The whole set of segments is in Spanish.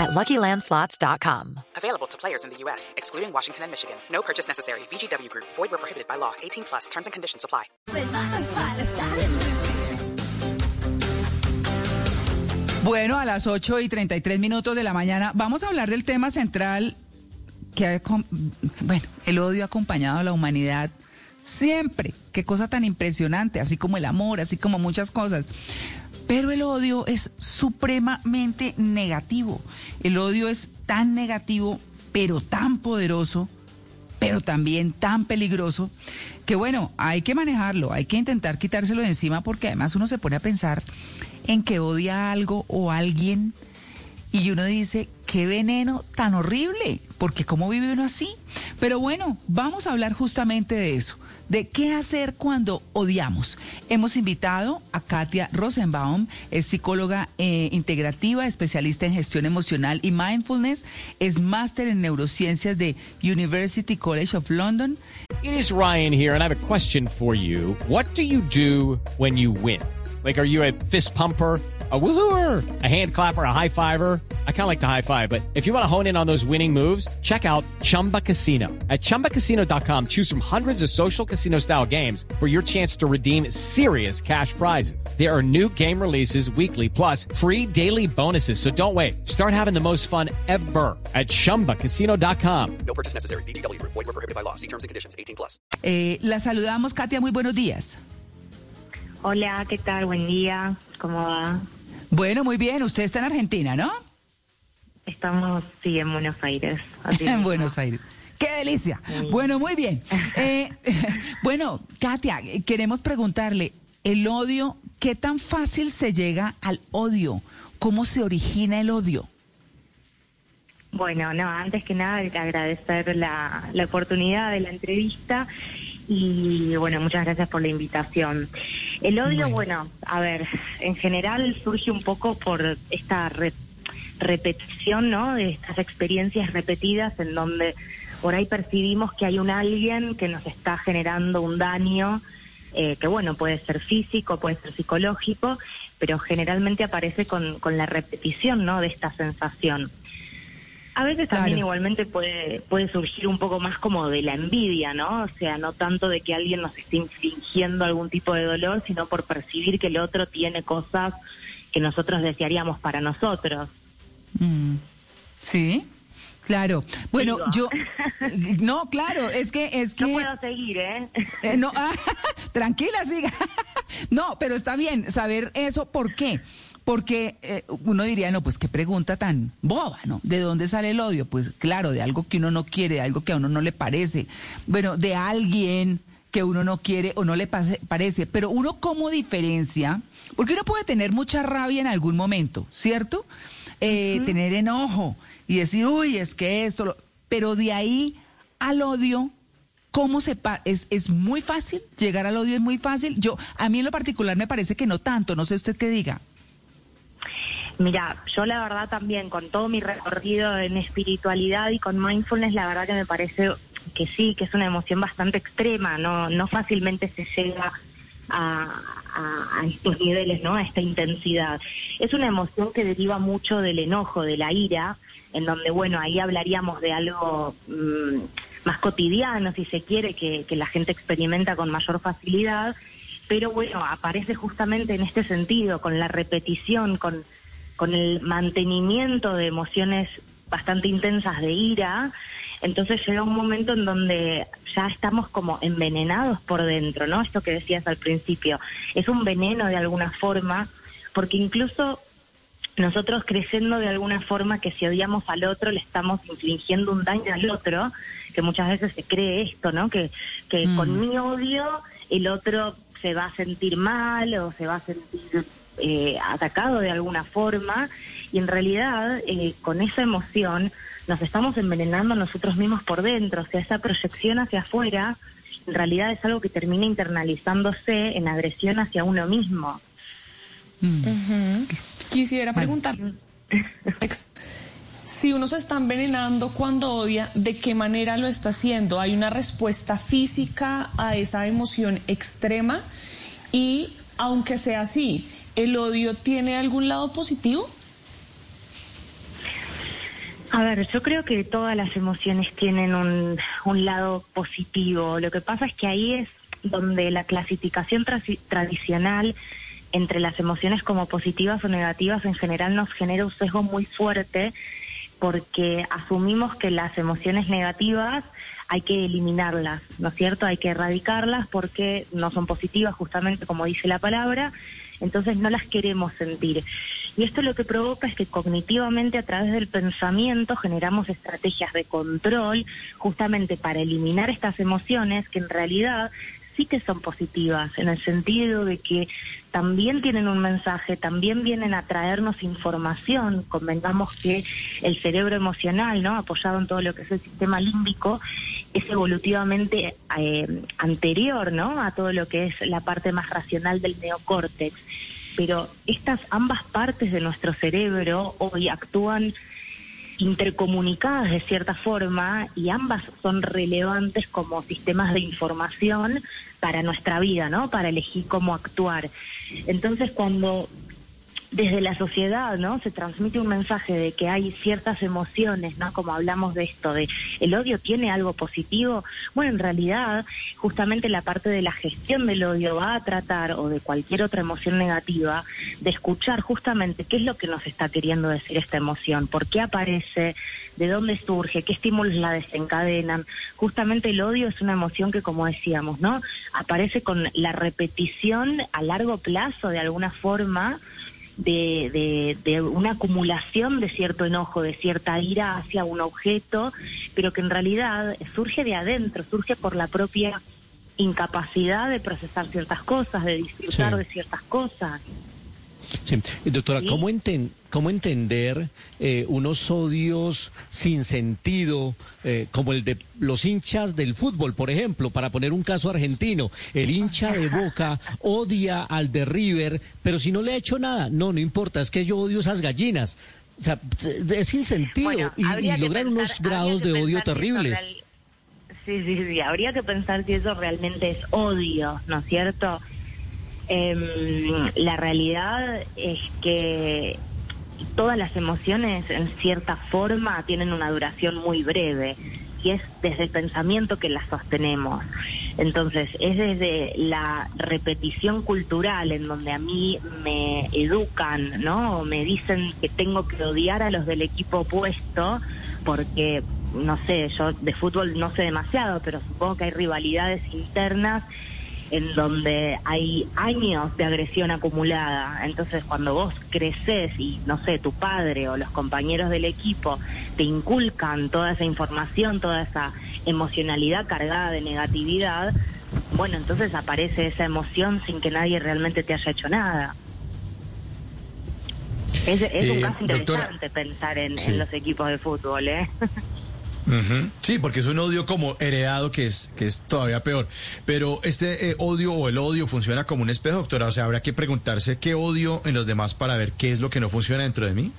at LuckyLandSlots.com. Available to players in the U.S., excluding Washington and Michigan. No purchase necessary. VGW Group. Void where prohibited by law. 18 plus. Terms and conditions apply. Bueno, a las 8 y 33 minutos de la mañana vamos a hablar del tema central que ha, bueno, el odio ha acompañado a la humanidad siempre. Qué cosa tan impresionante, así como el amor, así como muchas cosas. Pero el odio es supremamente negativo. El odio es tan negativo, pero tan poderoso, pero también tan peligroso, que bueno, hay que manejarlo, hay que intentar quitárselo de encima porque además uno se pone a pensar en que odia algo o alguien y uno dice, qué veneno tan horrible, porque cómo vive uno así. Pero bueno, vamos a hablar justamente de eso, de qué hacer cuando odiamos. Hemos invitado a Katia Rosenbaum, es psicóloga eh, integrativa, especialista en gestión emocional y mindfulness, es máster en neurociencias de University College of London. It is Ryan here, and I have a question for you. What do you do when you win? Like, are you a fist pumper? A woohooer, a hand clapper, a high fiver. I kind of like the high five, but if you want to hone in on those winning moves, check out Chumba Casino. At chumbacasino.com, choose from hundreds of social casino style games for your chance to redeem serious cash prizes. There are new game releases weekly, plus free daily bonuses. So don't wait. Start having the most fun ever at chumbacasino.com. No purchase necessary. VGW Group. Void were prohibited by law. See terms and conditions. 18 plus. Eh, la saludamos, Katia, muy buenos días. Hola, ¿qué tal? Buen día. ¿Cómo va? Bueno, muy bien, usted está en Argentina, ¿no? Estamos, sí, en Buenos Aires. En. Buenos Aires. ¡Qué delicia! Bueno, muy bien. Eh, bueno, Katia, queremos preguntarle, el odio, ¿qué tan fácil se llega al odio? ¿Cómo se origina el odio? Bueno, no, antes que nada agradecer la, la oportunidad de la entrevista y bueno, muchas gracias por la invitación. El odio, Bueno. bueno, a ver, en general surge un poco por esta repetición, ¿no? De estas experiencias repetidas en donde por ahí percibimos que hay un alguien que nos está generando un daño, eh, que bueno, puede ser físico, puede ser psicológico, pero generalmente aparece con, con la repetición, ¿no? De esta sensación. A veces también igualmente puede, puede surgir un poco más como de la envidia, ¿no? O sea, no tanto de que alguien nos esté infligiendo algún tipo de dolor, sino por percibir que el otro tiene cosas que nosotros desearíamos para nosotros. Mm, Sí, claro. Bueno, yo... No, claro, es que... Es que No puedo seguir, ¿eh? Eh, no, ah, tranquila, siga. No, pero está bien saber eso. ¿Por qué? Porque eh, uno diría, no, pues qué pregunta tan boba, ¿no? ¿De dónde sale el odio? Pues claro, de algo que uno no quiere, de algo que a uno no le parece. Bueno, de alguien que uno no quiere o no le pase- parece. Pero uno cómo diferencia, porque uno puede tener mucha rabia en algún momento, ¿cierto? Eh, Tener enojo y decir, uy, es que esto, lo-". pero de ahí al odio, ¿Cómo se pa es, es muy fácil? Llegar al odio es muy fácil. Yo, a mí en lo particular me parece que no tanto, no sé usted qué diga. Mira, yo la verdad también, con todo mi recorrido en espiritualidad y con mindfulness, la verdad que me parece que sí, que es una emoción bastante extrema, no, no fácilmente se llega a, a- a estos niveles, ¿no? A esta intensidad. Es una emoción que deriva mucho del enojo, de la ira, en donde, bueno, ahí hablaríamos de algo mm, más cotidiano, si se quiere, que, que la gente experimenta con mayor facilidad, pero bueno, aparece justamente en este sentido, con la repetición, con, con el mantenimiento de emociones bastante intensas de ira, entonces llega un momento en donde ya estamos como envenenados por dentro, ¿no? Esto que decías al principio, es un veneno de alguna forma, porque incluso nosotros creyendo de alguna forma que si odiamos al otro le estamos infligiendo un daño al otro, que muchas veces se cree esto, ¿no? Que, que Mm. con mi odio el otro se va a sentir mal o se va a sentir eh, atacado de alguna forma y en realidad eh, con esa emoción nos estamos envenenando nosotros mismos por dentro, o sea, esa proyección hacia afuera en realidad es algo que termina internalizándose en agresión hacia uno mismo. Ujú. Quisiera preguntar, si uno se está envenenando cuando odia, ¿de qué manera lo está haciendo? ¿Hay una respuesta física a esa emoción extrema? Y aunque sea así, ¿el odio tiene algún lado positivo? A ver, yo creo que todas las emociones tienen un, un lado positivo. Lo que pasa es que ahí es donde la clasificación tradicional entre las emociones como positivas o negativas en general nos genera un sesgo muy fuerte porque asumimos que las emociones negativas hay que eliminarlas, ¿no es cierto? Hay que erradicarlas porque no son positivas, justamente como dice la palabra, entonces no las queremos sentir. Y esto lo que provoca es que cognitivamente a través del pensamiento generamos estrategias de control justamente para eliminar estas emociones que en realidad sí que son positivas, en el sentido de que también tienen un mensaje, también vienen a traernos información. Convengamos que el cerebro emocional, ¿no? apoyado en todo lo que es el sistema límbico, es evolutivamente eh, anterior ¿no? a todo lo que es la parte más racional del neocórtex. Pero estas ambas partes de nuestro cerebro hoy actúan intercomunicadas de cierta forma y ambas son relevantes como sistemas de información para nuestra vida, ¿no? Para elegir cómo actuar. Entonces, cuando desde la sociedad, ¿no? Se transmite un mensaje de que hay ciertas emociones, ¿no? Como hablamos de esto, de el odio tiene algo positivo. Bueno, en realidad, justamente la parte de la gestión del odio va a tratar, o de cualquier otra emoción negativa, de escuchar justamente qué es lo que nos está queriendo decir esta emoción, por qué aparece, de dónde surge, qué estímulos la desencadenan. Justamente el odio es una emoción que, como decíamos, ¿no? Aparece con la repetición a largo plazo, de alguna forma, de, de, de, una acumulación de cierto enojo, de cierta ira hacia un objeto, pero que en realidad surge de adentro, surge por la propia incapacidad de procesar ciertas cosas, de disfrutar Sí. de ciertas cosas. Sí. Y, Doctora. ¿cómo, enten- cómo entender eh, unos odios sin sentido, eh, como el de los hinchas del fútbol, por ejemplo, para poner un caso argentino? El hincha de Boca odia al de River, pero si no le ha hecho nada, no, no importa, es que yo odio esas gallinas. O sea, es sin sentido Bueno, y, logran unos grados de odio terribles. real- Sí, sí, sí, habría que pensar si eso realmente es odio, ¿no es cierto? Em, la realidad es que todas las emociones en cierta forma tienen una duración muy breve y es desde el pensamiento que las sostenemos. Entonces, es desde la repetición cultural en donde a mí me educan, ¿no? O me dicen que tengo que odiar a los del equipo opuesto porque no sé, yo de fútbol no sé demasiado, pero supongo que hay rivalidades internas en donde hay años de agresión acumulada. Entonces, cuando vos creces y, no sé, tu padre o los compañeros del equipo te inculcan toda esa información, toda esa emocionalidad cargada de negatividad, bueno, entonces aparece esa emoción sin que nadie realmente te haya hecho nada. Es, es un Eh, caso doctora. interesante pensar en, Sí. en los equipos de fútbol, ¿eh? Sí, porque es un odio como heredado que es, que es todavía peor. Pero este eh, odio o el odio funciona como un espejo, doctora. O sea, habrá que preguntarse qué odio en los demás para ver qué es lo que no funciona dentro de mí.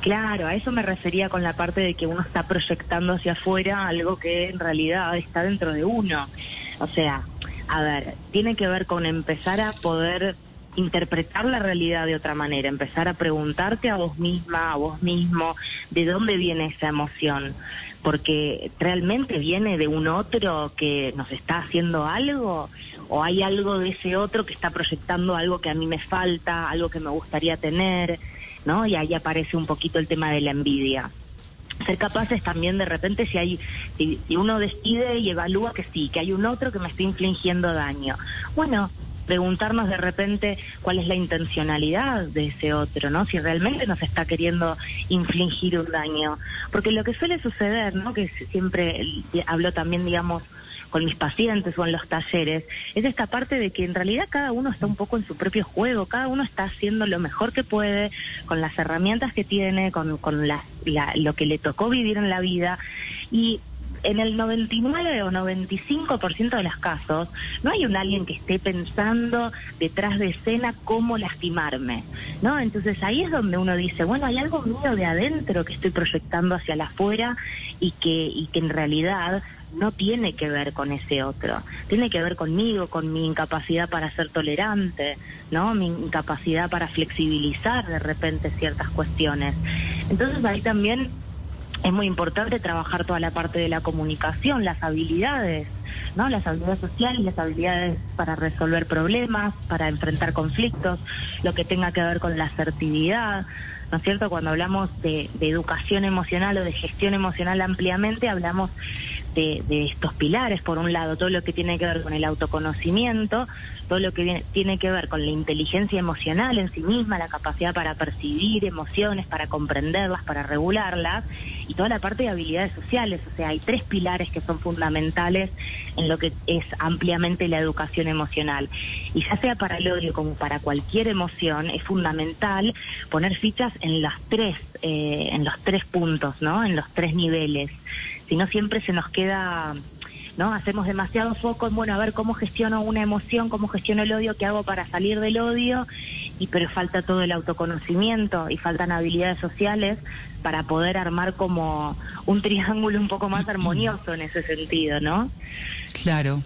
Claro, a eso me refería con la parte de que uno está proyectando hacia afuera algo que en realidad está dentro de uno. O sea, a ver, tiene que ver con empezar a poder interpretar la realidad de otra manera, empezar a preguntarte a vos misma, a vos mismo, de dónde viene esa emoción, porque realmente viene de un otro que nos está haciendo algo o hay algo de ese otro que está proyectando algo que a mí me falta, algo que me gustaría tener, ¿no? Y ahí aparece un poquito el tema de la envidia. Ser capaces también de repente si hay si, uno decide y evalúa que sí que hay un otro que me está infligiendo daño. Bueno preguntarnos de repente cuál es la intencionalidad de ese otro no si realmente nos está queriendo infligir un daño. Porque lo que suele suceder no que siempre hablo también digamos con mis pacientes o en los talleres, es esta parte de que en realidad cada uno está un poco en su propio juego, cada uno está haciendo lo mejor que puede, con las herramientas que tiene, con, con la, la- lo que le tocó vivir en la vida, y en el 99 o 95% de los casos no hay un alguien que esté pensando detrás de escena cómo lastimarme, ¿no? Entonces ahí es donde uno dice, bueno, hay algo mío de adentro que estoy proyectando hacia la afuera y que, y que en realidad no tiene que ver con ese otro, tiene que ver conmigo, con mi incapacidad para ser tolerante, ¿no? Mi incapacidad para flexibilizar de repente ciertas cuestiones. Entonces ahí también es muy importante trabajar toda la parte de la comunicación, las habilidades, ¿no? Las habilidades sociales, las habilidades para resolver problemas, para enfrentar conflictos, lo que tenga que ver con la asertividad, ¿no es cierto? Cuando hablamos de, de educación emocional o de gestión emocional ampliamente, hablamos de, estos pilares, por un lado, todo lo que tiene que ver con el autoconocimiento, todo lo que tiene que ver con la inteligencia emocional en sí misma, la capacidad para percibir emociones, para comprenderlas, para regularlas, y toda la parte de habilidades sociales. O sea, hay tres pilares que son fundamentales en lo que es ampliamente la educación emocional. Y ya sea para el odio como para cualquier emoción, es fundamental poner fichas en las tres, eh, en los tres puntos, ¿no? En los tres niveles. Si no, siempre se nos queda ¿no? Hacemos demasiado foco en, bueno, a ver cómo gestiono una emoción, cómo gestiono el odio, qué hago para salir del odio, y pero falta todo el autoconocimiento y faltan habilidades sociales para poder armar como un triángulo un poco más armonioso en ese sentido, ¿no? Claro.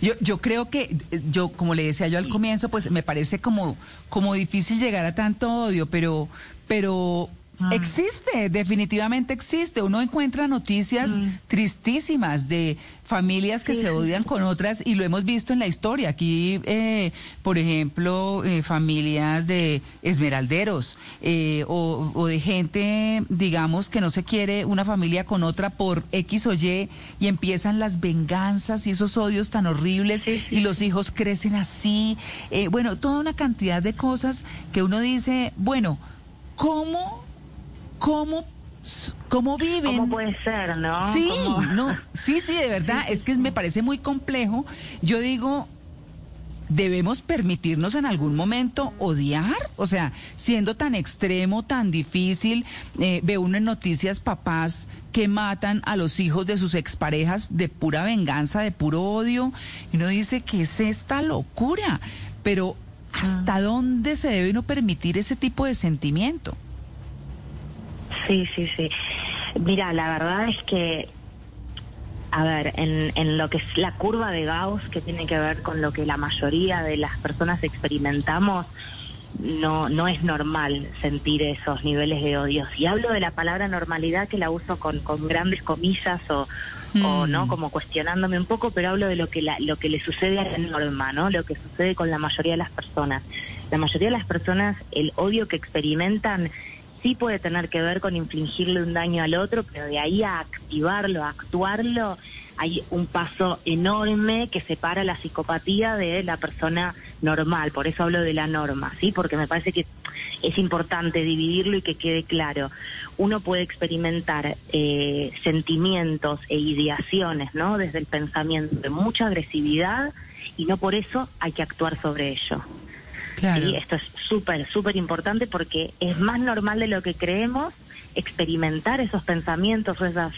Yo, yo creo que, yo, como le decía yo al comienzo, pues me parece como, como difícil llegar a tanto odio, pero, pero Existe, definitivamente existe. Uno encuentra noticias tristísimas de familias que se odian con otras y lo hemos visto en la historia. Aquí, eh, por ejemplo, eh, familias de esmeralderos eh, o, o, de gente, digamos, que no se quiere una familia con otra por X o Y y empiezan las venganzas y esos odios tan horribles y los hijos crecen así. bueno, toda una cantidad de cosas que uno dice, bueno, ¿cómo cómo cómo viven. ¿Cómo puede ser, no? Sí, no, sí, sí, de verdad, es que me parece muy complejo. Yo digo, debemos permitirnos en algún momento odiar, o sea, siendo tan extremo, tan difícil, eh, ve uno en noticias papás que matan a los hijos de sus exparejas de pura venganza, de puro odio, y uno dice, ¿qué es esta locura? Pero, ¿hasta ah. dónde se debe uno permitir ese tipo de sentimiento? Sí, sí, sí. Mira, la verdad es que, a ver, en, en lo que es la curva de Gauss, que tiene que ver con lo que la mayoría de las personas experimentamos, no, no es normal sentir esos niveles de odio. Y hablo de la palabra normalidad que la uso con, con grandes comillas o, o no mm. como cuestionándome un poco, pero hablo de lo que la, lo que le sucede a la norma, ¿no? Lo que sucede con la mayoría de las personas. La mayoría de las personas el odio que experimentan sí puede tener que ver con infligirle un daño al otro, pero de ahí a activarlo, a actuarlo, hay un paso enorme que separa la psicopatía de la persona normal, por eso hablo de la norma, ¿sí? Porque me parece que es importante dividirlo y que quede claro. Uno puede experimentar eh, sentimientos e ideaciones, ¿no? Desde el pensamiento de mucha agresividad y no por eso hay que actuar sobre ello. Y esto es súper, súper importante porque es más normal de lo que creemos experimentar esos pensamientos o esas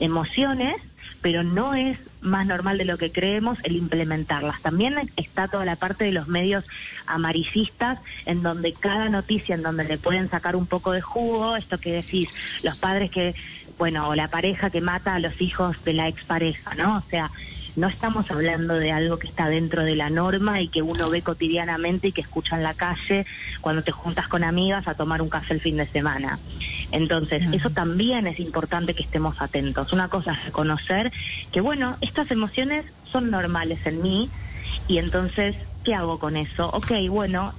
emociones, pero no es más normal de lo que creemos el implementarlas. También está toda la parte de los medios amarillistas, en donde cada noticia, en donde le pueden sacar un poco de jugo, esto que decís, los padres que, bueno, o la pareja que mata a los hijos de la expareja, ¿no? O sea, no estamos hablando de algo que está dentro de la norma y que uno ve cotidianamente y que escucha en la calle cuando te juntas con amigas a tomar un café el fin de semana. Entonces, eso también es importante que estemos atentos. Una cosa es reconocer que, bueno, estas emociones son normales en mí y entonces, ¿qué hago con eso? Ok, bueno,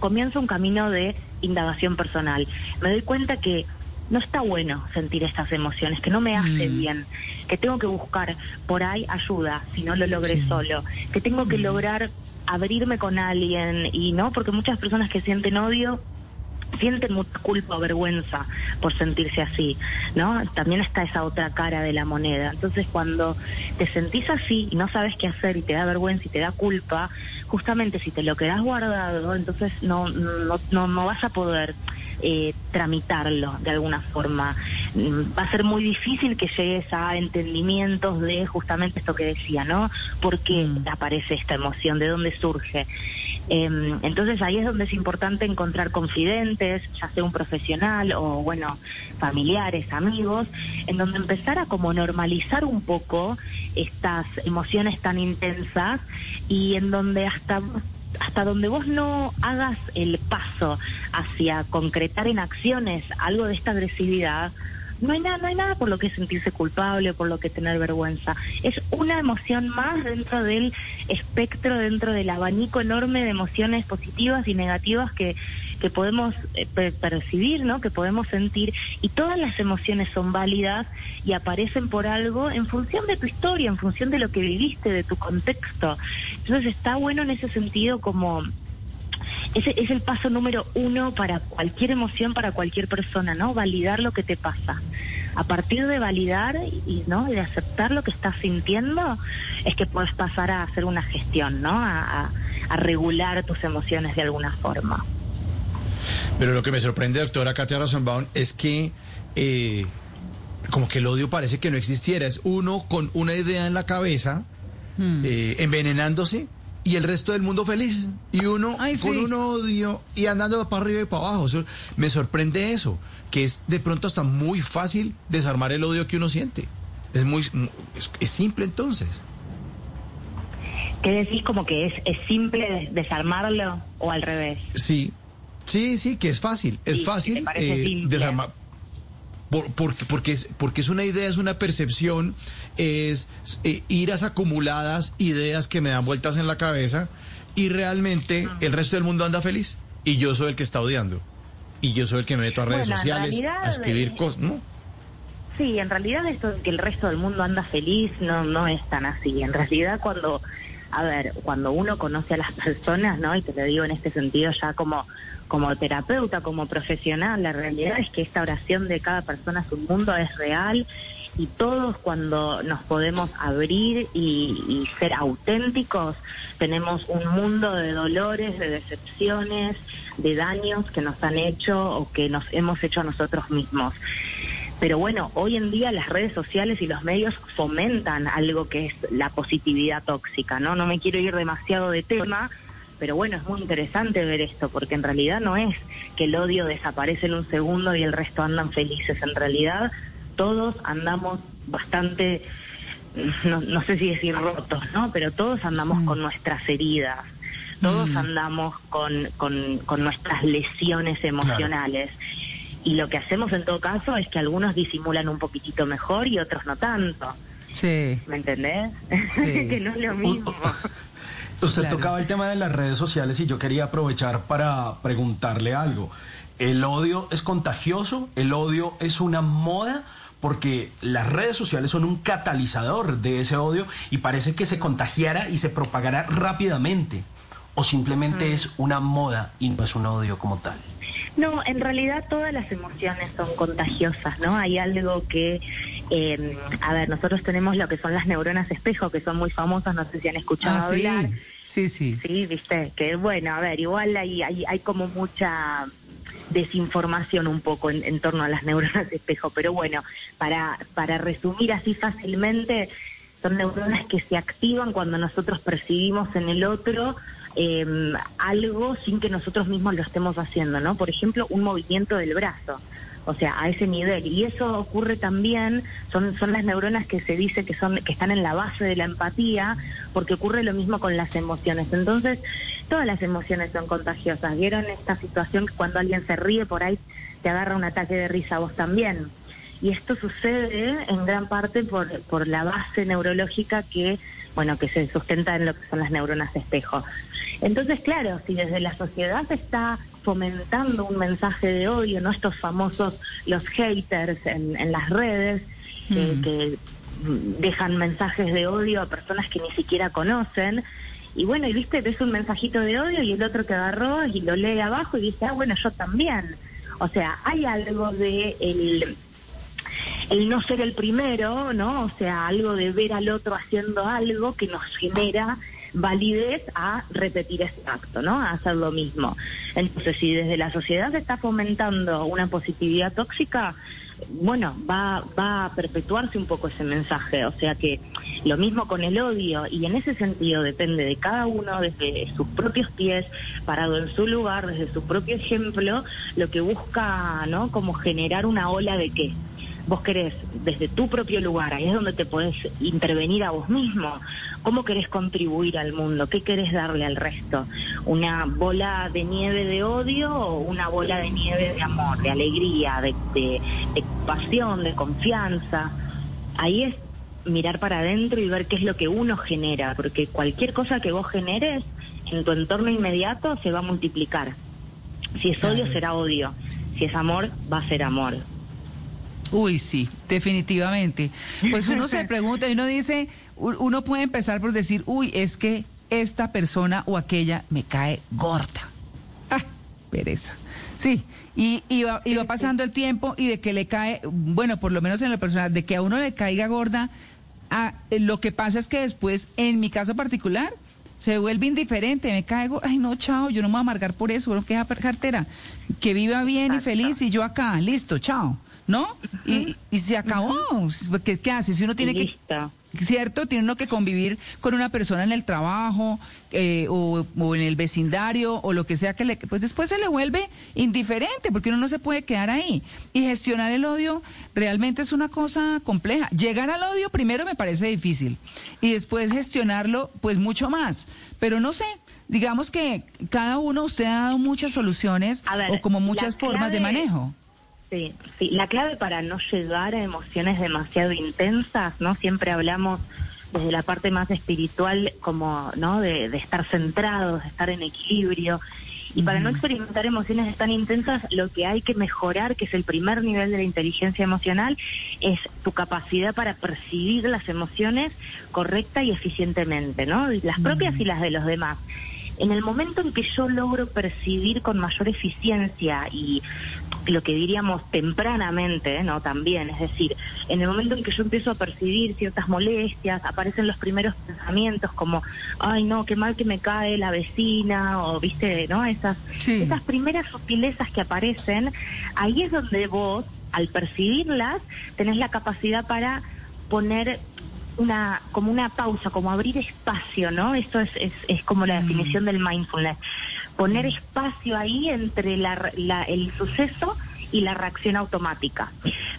comienzo un camino de indagación personal. Me doy cuenta que no está bueno sentir estas emociones, que no me hace mm. bien, que tengo que buscar por ahí ayuda si no lo logré solo, que tengo que mm. lograr abrirme con alguien y no, porque muchas personas que sienten odio sienten mucha culpa o vergüenza por sentirse así, ¿no? También está esa otra cara de la moneda. Entonces, cuando te sentís así y no sabes qué hacer y te da vergüenza y te da culpa, justamente si te lo quedas guardado, entonces no, no, no, no vas a poder eh, tramitarlo de alguna forma. Mm, Va a ser muy difícil que llegues a entendimientos de justamente esto que decía, ¿no? ¿Por qué aparece esta emoción? ¿De dónde surge? Em, entonces ahí es donde es importante encontrar confidentes, ya sea un profesional o, bueno, familiares, amigos, en donde empezar a como normalizar un poco estas emociones tan intensas y en donde hasta hasta donde vos no hagas el paso hacia concretar en acciones algo de esta agresividad, no hay nada, no hay nada por lo que sentirse culpable, por lo que tener vergüenza. Es una emoción más dentro del espectro, dentro del abanico enorme de emociones positivas y negativas que, que podemos eh, per- percibir, ¿no? Que podemos sentir y todas las emociones son válidas y aparecen por algo en función de tu historia, en función de lo que viviste, de tu contexto. Entonces está bueno en ese sentido como ese es el paso número uno para cualquier emoción, para cualquier persona, ¿no? Validar lo que te pasa. A partir de validar y no de aceptar lo que estás sintiendo, es que puedes pasar a hacer una gestión, ¿no? A, a- a regular tus emociones de alguna forma. Pero lo que me sorprende, doctora Katia Rosenbaum, es que eh, como que el odio parece que no existiera. Es uno con una idea en la cabeza, eh, envenenándose, y el resto del mundo feliz. Y uno Ay, con sí. un odio y andando para arriba y para abajo. Me sorprende eso, que es de pronto hasta muy fácil desarmar el odio que uno siente. Es muy es, es simple entonces. ¿Qué decís como que es, es simple desarmarlo o al revés? Sí, sí, sí, que es fácil. Es Sí, fácil eh, desarmar. Por- porque, porque, es, porque es una idea, es una percepción, es eh, iras acumuladas, ideas que me dan vueltas en la cabeza y realmente Ah. el resto del mundo anda feliz y yo soy el que está odiando. Y yo soy el que me meto a redes Bueno, sociales realidad, a escribir eh, cosas. ¿no? Sí, en realidad esto de que el resto del mundo anda feliz no no es tan así. En realidad cuando, a ver, cuando uno conoce a las personas, ¿no? Y te lo digo en este sentido ya como como terapeuta, como profesional, la realidad es que esta oración de cada persona a su mundo es real y todos cuando nos podemos abrir y, y ser auténticos, tenemos un mundo de dolores, de decepciones, de daños que nos han hecho o que nos hemos hecho a nosotros mismos. Pero bueno, hoy en día las redes sociales y los medios fomentan algo que es la positividad tóxica, ¿no? No me quiero ir demasiado de tema, pero bueno, es muy interesante ver esto, porque en realidad no es que el odio desaparece en un segundo y el resto andan felices. En realidad todos andamos bastante, no, no sé si decir rotos, ¿no? Pero todos andamos con nuestras heridas. Todos andamos con, con, con nuestras lesiones emocionales. Y lo que hacemos en todo caso es que algunos disimulan un poquitito mejor y otros no tanto. Sí. ¿Me entendés? Sí. que no es lo mismo. Usted Claro. tocaba el tema de las redes sociales y yo quería aprovechar para preguntarle algo. ¿El odio es contagioso? ¿El odio es una moda? Porque las redes sociales son un catalizador de ese odio y parece que se contagiara y se propagara rápidamente. ¿O simplemente es una moda y no es un odio como tal? No, en realidad todas las emociones son contagiosas, ¿no? Hay algo que, eh, a ver, nosotros tenemos lo que son las neuronas espejo, que son muy famosas, no sé si han escuchado Ah, sí. hablar. Sí, sí. Sí, viste, que bueno, a ver, igual hay, hay, hay como mucha desinformación un poco en, en torno a las neuronas espejo, pero bueno, para, para resumir así fácilmente, son neuronas que se activan cuando nosotros percibimos en el otro eh, algo sin que nosotros mismos lo estemos haciendo, ¿no? Por ejemplo, un movimiento del brazo. O sea, a ese nivel. Y eso ocurre también, son, son las neuronas que se dice que son, que están en la base de la empatía, porque ocurre lo mismo con las emociones. Entonces, todas las emociones son contagiosas. ¿Vieron esta situación que cuando alguien se ríe por ahí te agarra un ataque de risa a vos también? Y esto sucede en gran parte por, por la base neurológica que, bueno, que se sustenta en lo que son las neuronas espejo. Entonces, claro, si desde la sociedad se está fomentando un mensaje de odio, ¿no? Estos famosos, los haters en, en las redes, que, que mm, dejan mensajes de odio a personas que ni siquiera conocen. Y bueno, y viste, ves un mensajito de odio y el otro que agarró y lo lee abajo y dice, ah, bueno, yo también. O sea, hay algo de el, el no ser el primero, ¿no? O sea, algo de ver al otro haciendo algo que nos genera validez a repetir ese acto, ¿no? A hacer lo mismo. Entonces, si desde la sociedad se está fomentando una positividad tóxica, bueno, va, va a perpetuarse un poco ese mensaje. O sea que lo mismo con el odio, y en ese sentido depende de cada uno desde sus propios pies, parado en su lugar, desde su propio ejemplo, lo que busca, ¿no? Como generar una ola de qué vos querés desde tu propio lugar, ahí es donde te podés intervenir a vos mismo. ¿Cómo querés contribuir al mundo? ¿Qué querés darle al resto? ¿Una bola de nieve de odio o una bola de nieve de amor, de alegría, de, de, de pasión, de confianza? Ahí es mirar para adentro y ver qué es lo que uno genera, porque cualquier cosa que vos generes en tu entorno inmediato se va a multiplicar. Si es odio, será odio. Si es amor, va a ser amor. Uy, sí, definitivamente. Pues uno se pregunta y uno dice, uno puede empezar por decir, uy, es que esta persona o aquella me cae gorda. Ah, pereza. Sí, y, y, va, y va pasando el tiempo y de que le cae, bueno, por lo menos en lo personal, de que a uno le caiga gorda, ah, lo que pasa es que después, en mi caso particular, se vuelve indiferente, me caigo, ay no, chao, yo no me voy a amargar por eso, bueno, que esa cartera, que viva bien y feliz y yo acá, listo, chao, ¿no? y, y se acabó, ¿Qué, ¿qué hace? Si uno tiene que... ¿Cierto? Tiene uno que convivir con una persona en el trabajo eh, o, o en el vecindario o lo que sea que le... Pues después se le vuelve indiferente porque uno no se puede quedar ahí. Y gestionar el odio realmente es una cosa compleja. Llegar al odio primero me parece difícil y después gestionarlo pues mucho más. Pero no sé, digamos que cada uno, usted ha dado muchas soluciones ver, o como muchas formas de manejo. Sí, sí, la clave para no llegar a emociones demasiado intensas, ¿no? Siempre hablamos desde la parte más espiritual como, ¿no? De, de estar centrados, de estar en equilibrio. Y para no experimentar emociones tan intensas, lo que hay que mejorar, que es el primer nivel de la inteligencia emocional, es tu capacidad para percibir las emociones correcta y eficientemente, ¿no? Las propias y las de los demás. En el momento en que yo logro percibir con mayor eficiencia y lo que diríamos tempranamente, ¿no? También, es decir, en el momento en que yo empiezo a percibir ciertas molestias, aparecen los primeros pensamientos como, ay no, qué mal que me cae la vecina, o viste, ¿no? Esas, esas primeras sutilezas que aparecen, ahí es donde vos, al percibirlas, tenés la capacidad para poner una como una pausa, como abrir espacio, ¿no? Esto es, es, es como la definición del mindfulness. Poner espacio ahí entre la, la- el suceso y la reacción automática.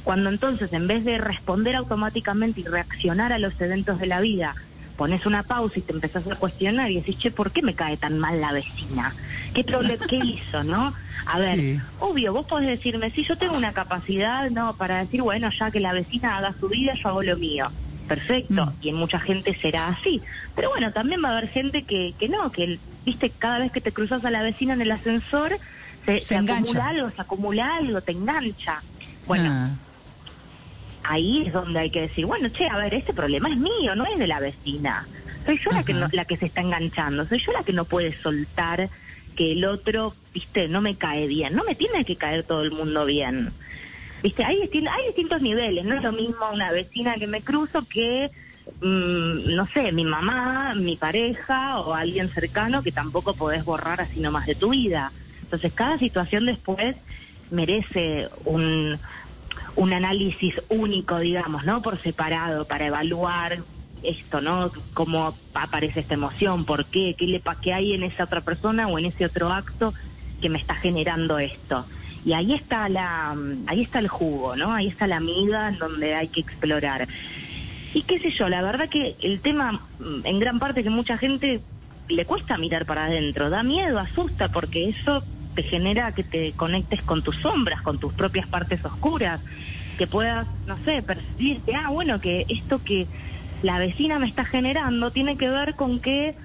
Cuando entonces, en vez de responder automáticamente y reaccionar a los eventos de la vida, pones una pausa y te empezás a cuestionar y decís, che, ¿por qué me cae tan mal la vecina? ¿Qué, qué hizo, no? A ver, Sí. obvio, vos podés decirme, si yo tengo una capacidad, no, para decir, bueno, ya que la vecina haga su vida, yo hago lo mío. Perfecto, y en mucha gente será así. Pero bueno, también va a haber gente que, que no, que, viste, cada vez que te cruzas a la vecina en el ascensor, se, Se acumula algo, se acumula algo, te engancha. Bueno, Ah. ahí es donde hay que decir, bueno, che, a ver, este problema es mío, no es de la vecina. Soy yo la que, no- la que se está enganchando, soy yo la que no puede soltar que el otro, viste, no me cae bien. No me tiene que caer todo el mundo bien. Viste, hay, distin- hay distintos niveles, no es lo mismo una vecina que me cruzo que, mm, no sé, mi mamá, mi pareja o alguien cercano que tampoco podés borrar así nomás de tu vida. Entonces, cada situación después merece un, análisis único, digamos, ¿no? Por separado, para evaluar esto, ¿no? Cómo aparece esta emoción, por qué, qué, le, qué hay en esa otra persona o en ese otro acto que me está generando esto. Y ahí está la, ahí está el jugo, ¿no? Ahí está la amiga en donde hay que explorar. Y qué sé yo, la verdad que el tema, mm, en gran parte que mucha gente le cuesta mirar para adentro, da miedo, asusta, porque eso te genera que te conectes con tus sombras, con tus propias partes oscuras, que puedas, no sé, percibir que, ah, bueno, que esto que la vecina me está generando tiene que ver con que,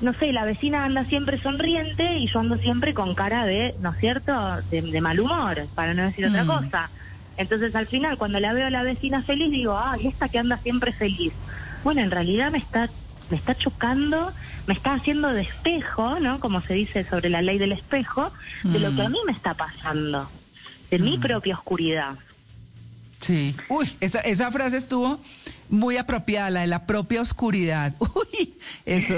no sé, la vecina anda siempre sonriente y yo ando siempre con cara de, ¿no es cierto?, de, de mal humor, para no decir otra Mm. cosa. Entonces al final cuando la veo a la vecina feliz digo, ah, y esta que anda siempre feliz. Bueno, en realidad me está me está chocando, me está haciendo de espejo, ¿no? Como se dice sobre la ley del espejo, de lo Mm. que a mí me está pasando. de mi propia oscuridad. Sí. Uy, esa, esa frase estuvo muy apropiada, la de la propia oscuridad. Uy, eso,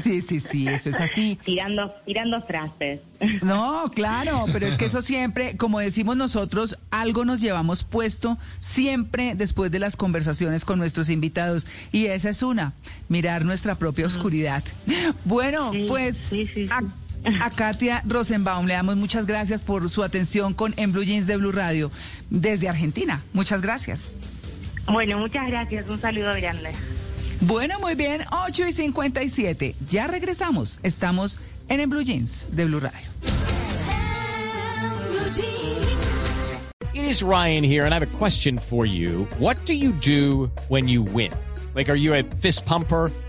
sí, sí, sí, eso es así. Tirando, tirando frases. No, claro, pero es que eso siempre, como decimos nosotros, algo nos llevamos puesto siempre después de las conversaciones con nuestros invitados. Y esa es una, mirar nuestra propia oscuridad. Bueno, pues a, a Katia Rosenbaum le damos muchas gracias por su atención con En Blue Jeans de Blue Radio desde Argentina. Muchas gracias. Bueno, muchas gracias. Un saludo grande. Bueno, muy bien, 8 y 57. Ya regresamos. Estamos en En Blue Jeans de Blue Radio. It is Ryan here, and I have a question for you. What do you do when you win? Like, are you a fist pumper?